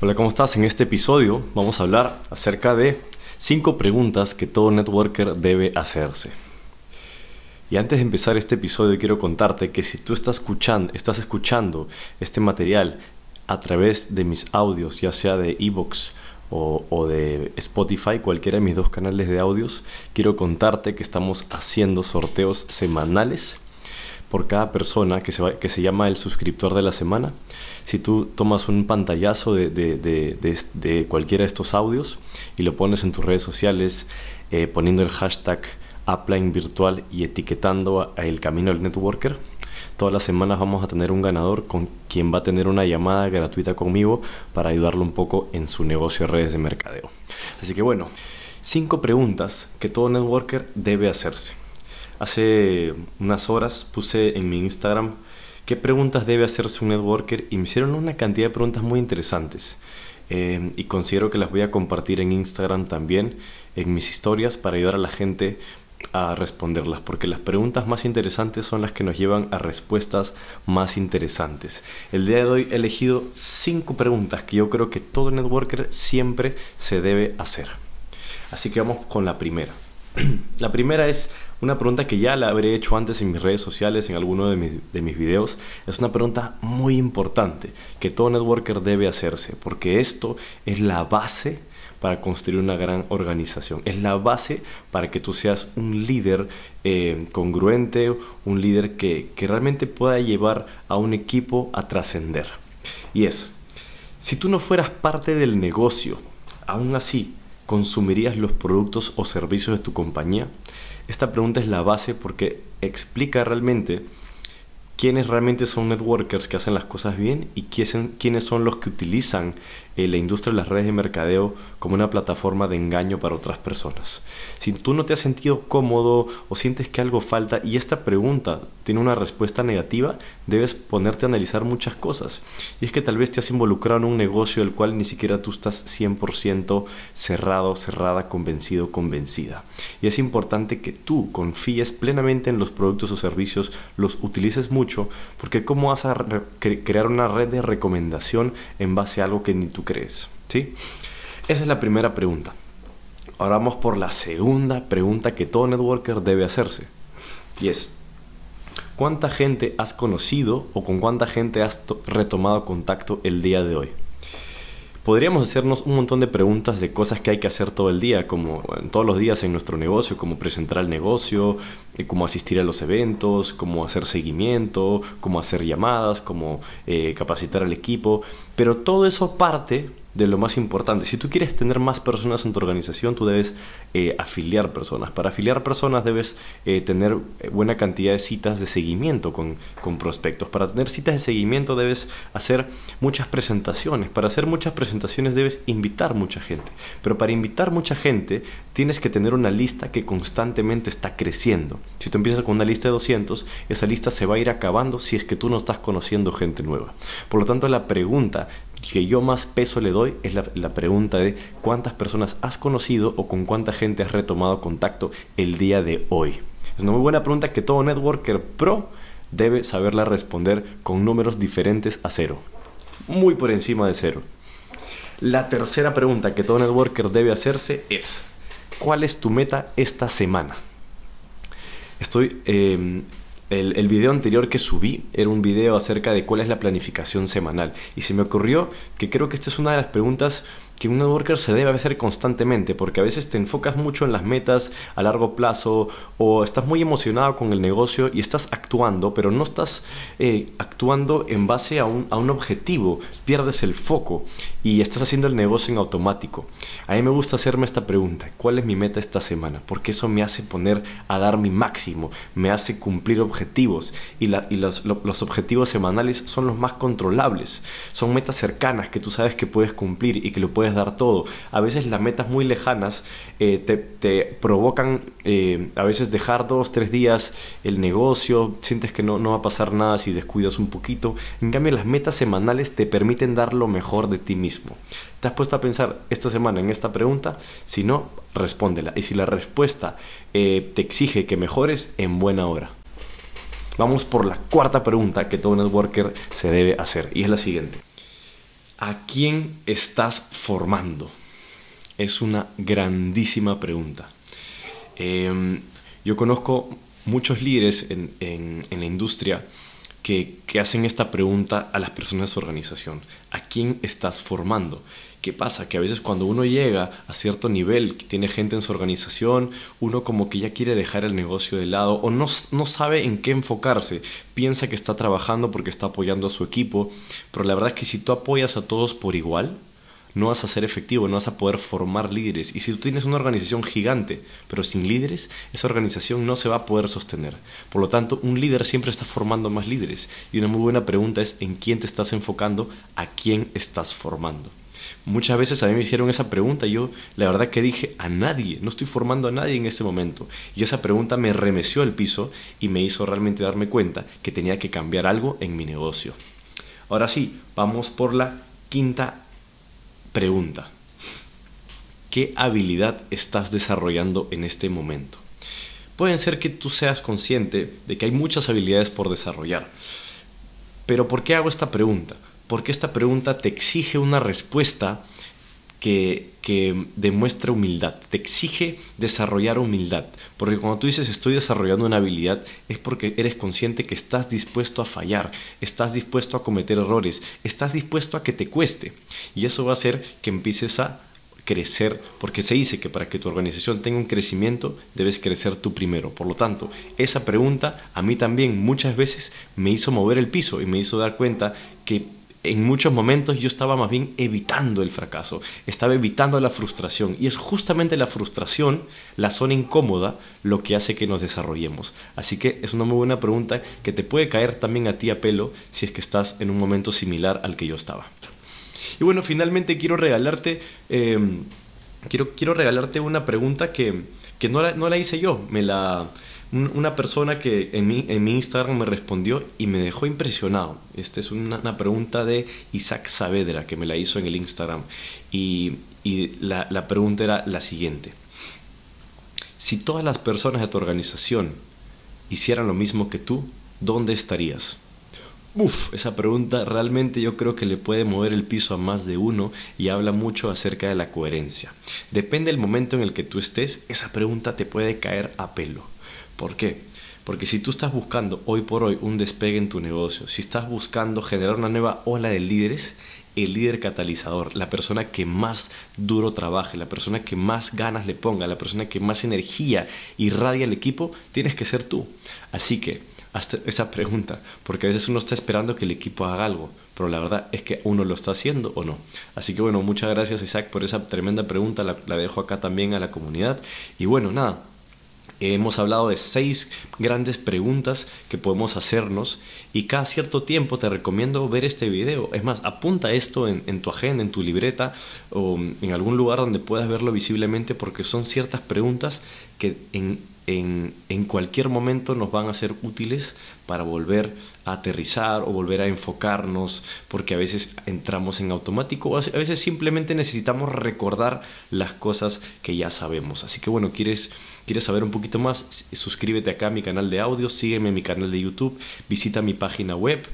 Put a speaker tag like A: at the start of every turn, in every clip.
A: Hola, ¿cómo estás? En este episodio vamos a hablar acerca de 5 preguntas que todo networker debe hacerse. Y antes de empezar este episodio quiero contarte que si tú estás escuchando, estás escuchando este material a través de mis audios, ya sea de Evox o, o, de Spotify, cualquiera de mis dos canales de audios, quiero contarte que estamos haciendo sorteos semanales por cada persona que se, que se llama el suscriptor de la semana. Si tú tomas un pantallazo de, de, de, de cualquiera de estos audios y lo pones en tus redes sociales eh, poniendo el hashtag Upline Virtual y etiquetando a El Camino del Networker, todas las semanas vamos a tener un ganador con quien va a tener una llamada gratuita conmigo para ayudarlo un poco en su negocio de redes de mercadeo. Así que bueno, cinco preguntas que todo networker debe hacerse. Hace unas horas puse en mi Instagram qué preguntas debe hacerse un networker y me hicieron una cantidad de preguntas muy interesantes. Eh, y considero que las voy a compartir en Instagram también, en mis historias, para ayudar a la gente a responderlas, porque las preguntas más interesantes son las que nos llevan a respuestas más interesantes. El día de hoy he elegido cinco preguntas que yo creo que todo networker siempre se debe hacer. Así que vamos con la primera. la primera es una pregunta que ya la habré hecho antes en mis redes sociales, en alguno de mis, de mis videos. Es una pregunta muy importante que todo networker debe hacerse, porque esto es la base para construir una gran organización. Es la base para que tú seas un líder eh, congruente, un líder que, que realmente pueda llevar a un equipo a trascender. Y es, si tú no fueras parte del negocio, aún así, ¿consumirías los productos o servicios de tu compañía? Esta pregunta es la base porque explica realmente quiénes realmente son networkers que hacen las cosas bien y quiénes son los que utilizan eh, la industria de las redes de mercadeo como una plataforma de engaño para otras personas. Si tú no te has sentido cómodo o sientes que algo falta y esta pregunta tiene una respuesta negativa, debes ponerte a analizar muchas cosas. Y es que tal vez te has involucrado en un negocio del cual ni siquiera tú estás 100% cerrado, cerrada, convencido, convencida. Y es importante que tú confíes plenamente en los productos o servicios, los utilices mucho, porque ¿cómo vas a crear una red de recomendación en base a algo que ni tú crees? ¿Sí? Esa es la primera pregunta. Ahora vamos por la segunda pregunta que todo networker debe hacerse. Y es, ¿cuánta gente has conocido o con cuánta gente has retomado contacto el día de hoy? Podríamos hacernos un montón de preguntas de cosas que hay que hacer todo el día, como todos los días en nuestro negocio, como presentar el negocio, eh, cómo asistir a los eventos, cómo hacer seguimiento, cómo hacer llamadas, cómo eh, capacitar al equipo, pero todo eso parte de lo más importante. Si tú quieres tener más personas en tu organización, tú debes eh, afiliar personas. Para afiliar personas debes eh, tener eh, buena cantidad de citas de seguimiento con, con, prospectos. Para tener citas de seguimiento debes hacer muchas presentaciones. Para hacer muchas presentaciones debes invitar mucha gente. Pero para invitar mucha gente tienes que tener una lista que constantemente está creciendo. Si tú empiezas con una lista de 200, esa lista se va a ir acabando si es que tú no estás conociendo gente nueva. Por lo tanto, la pregunta que yo más peso le doy es la, pregunta de cuántas personas has conocido o con cuánta gente has retomado contacto el día de hoy. Es una muy buena pregunta que todo networker pro debe saberla responder con números diferentes a cero. Muy por encima de cero. La tercera pregunta que todo networker debe hacerse es, ¿cuál es tu meta esta semana? Estoy eh, el, el, video anterior que subí era un video acerca de cuál es la planificación semanal. Y se me ocurrió que creo que esta es una de las preguntas que un networker se debe hacer constantemente porque a veces te enfocas mucho en las metas a largo plazo o estás muy emocionado con el negocio y estás actuando pero no estás eh, actuando en base a un, a un objetivo pierdes el foco y estás haciendo el negocio en automático a mí me gusta hacerme esta pregunta ¿cuál es mi meta esta semana? porque eso me hace poner a dar mi máximo me hace cumplir objetivos y, la, y los, los objetivos semanales son los más controlables son metas cercanas que tú sabes que puedes cumplir y que lo puedes dar todo. A veces las metas muy lejanas eh, te, provocan eh, a veces dejar dos, tres días el negocio, sientes que no, no va a pasar nada si descuidas un poquito. En cambio, las metas semanales te permiten dar lo mejor de ti mismo. ¿Te has puesto a pensar esta semana en esta pregunta? Si no, respóndela. Y si la respuesta eh, te exige que mejores, en buena hora. Vamos por la cuarta pregunta que todo networker se debe hacer y es la siguiente. ¿A quién estás formando? Es una grandísima pregunta. Em, yo conozco muchos líderes en, la industria que, que, hacen esta pregunta a las personas de su organización. ¿A quién estás formando? ¿Qué pasa? Que a veces cuando uno llega a cierto nivel, que tiene gente en su organización, uno como que ya quiere dejar el negocio de lado o no, no sabe en qué enfocarse. Piensa que está trabajando porque está apoyando a su equipo, pero la verdad es que si tú apoyas a todos por igual, no vas a ser efectivo, no vas a poder formar líderes. Y si tú tienes una organización gigante, pero sin líderes, esa organización no se va a poder sostener. Por lo tanto, un líder siempre está formando más líderes. Y una muy buena pregunta es en quién te estás enfocando, a quién estás formando. Muchas veces a mí me hicieron esa pregunta y yo la verdad que dije a nadie, no estoy formando a nadie en este momento. Y esa pregunta me remeció al piso y me hizo realmente darme cuenta que tenía que cambiar algo en mi negocio. Ahora sí, vamos por la quinta pregunta. ¿Qué habilidad estás desarrollando en este momento? Puede ser que tú seas consciente de que hay muchas habilidades por desarrollar. Pero ¿por qué hago esta pregunta? Porque esta pregunta te exige una respuesta que, que, demuestra humildad, te exige desarrollar humildad, porque cuando tú dices estoy desarrollando una habilidad es porque eres consciente que estás dispuesto a fallar, estás dispuesto a cometer errores, estás dispuesto a que te cueste, y eso va a hacer que empieces a crecer, porque se dice que para que tu organización tenga un crecimiento debes crecer tú primero. Por lo tanto, esa pregunta a mí también muchas veces me hizo mover el piso y me hizo dar cuenta que en muchos momentos yo estaba más bien evitando el fracaso, estaba evitando la frustración y es justamente la frustración, la zona incómoda, lo que hace que nos desarrollemos. Así que es una muy buena pregunta que te puede caer también a ti a pelo si es que estás en un momento similar al que yo estaba. Y bueno, finalmente quiero regalarte, em, quiero, quiero regalarte una pregunta que, que no, la, no la hice yo, me la una persona que en mi, en mi Instagram me respondió y me dejó impresionado. Esta es una, pregunta de Isaac Saavedra que me la hizo en el Instagram. Y, y la, la pregunta era la siguiente. Si todas las personas de tu organización hicieran lo mismo que tú, ¿dónde estarías? Uf, esa pregunta realmente yo creo que le puede mover el piso a más de uno y habla mucho acerca de la coherencia. Depende del momento en el que tú estés, esa pregunta te puede caer a pelo. ¿Por qué? Porque si tú estás buscando hoy por hoy un despegue en tu negocio, si estás buscando generar una nueva ola de líderes, el líder catalizador, la persona que más duro trabaje, la persona que más ganas le ponga, la persona que más energía irradia al equipo, tienes que ser tú. Así que, hasta esa pregunta, porque a veces uno está esperando que el equipo haga algo, pero la verdad es que uno lo está haciendo o no. Así que bueno, muchas gracias Isaac por esa tremenda pregunta, la, la dejo acá también a la comunidad. Y bueno, nada, Hemos hablado de seis grandes preguntas que podemos hacernos y cada cierto tiempo te recomiendo ver este video. Es más, apunta esto en, tu agenda, en tu libreta o en algún lugar donde puedas verlo visiblemente porque son ciertas preguntas que en, en cualquier momento nos van a ser útiles para volver a aterrizar o volver a enfocarnos, porque a veces entramos en automático, o a veces simplemente necesitamos recordar las cosas que ya sabemos. Así que bueno, quieres, quieres saber un poquito más, suscríbete acá a mi canal de audio, sígueme en mi canal de YouTube, visita mi página web.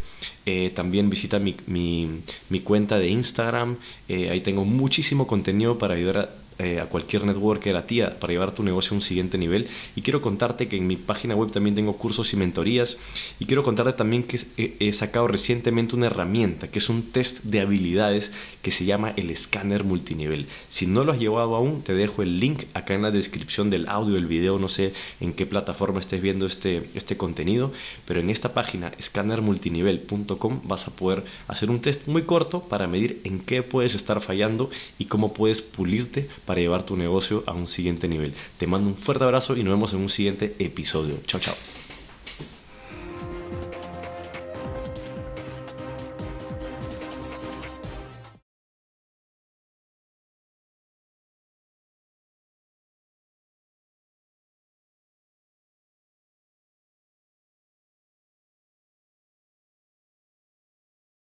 A: Eh, también visita mi, mi, cuenta de Instagram. Eh, ahí tengo muchísimo contenido para ayudar a eh, a cualquier networker, a ti, para llevar tu negocio a un siguiente nivel. Y quiero contarte que en mi página web también tengo cursos y mentorías. Y quiero contarte también que he, sacado recientemente una herramienta que es un test de habilidades que se llama el escáner multinivel. Si no lo has llevado aún, te dejo el link acá en la descripción del audio, del video, no sé en qué plataforma estés viendo este, este contenido, pero en esta página escánermultinivel.com vas a poder hacer un test muy corto para medir en qué puedes estar fallando y cómo puedes pulirte para llevar tu negocio a un siguiente nivel. Te mando un fuerte abrazo y nos vemos en un siguiente episodio. Chao, chao.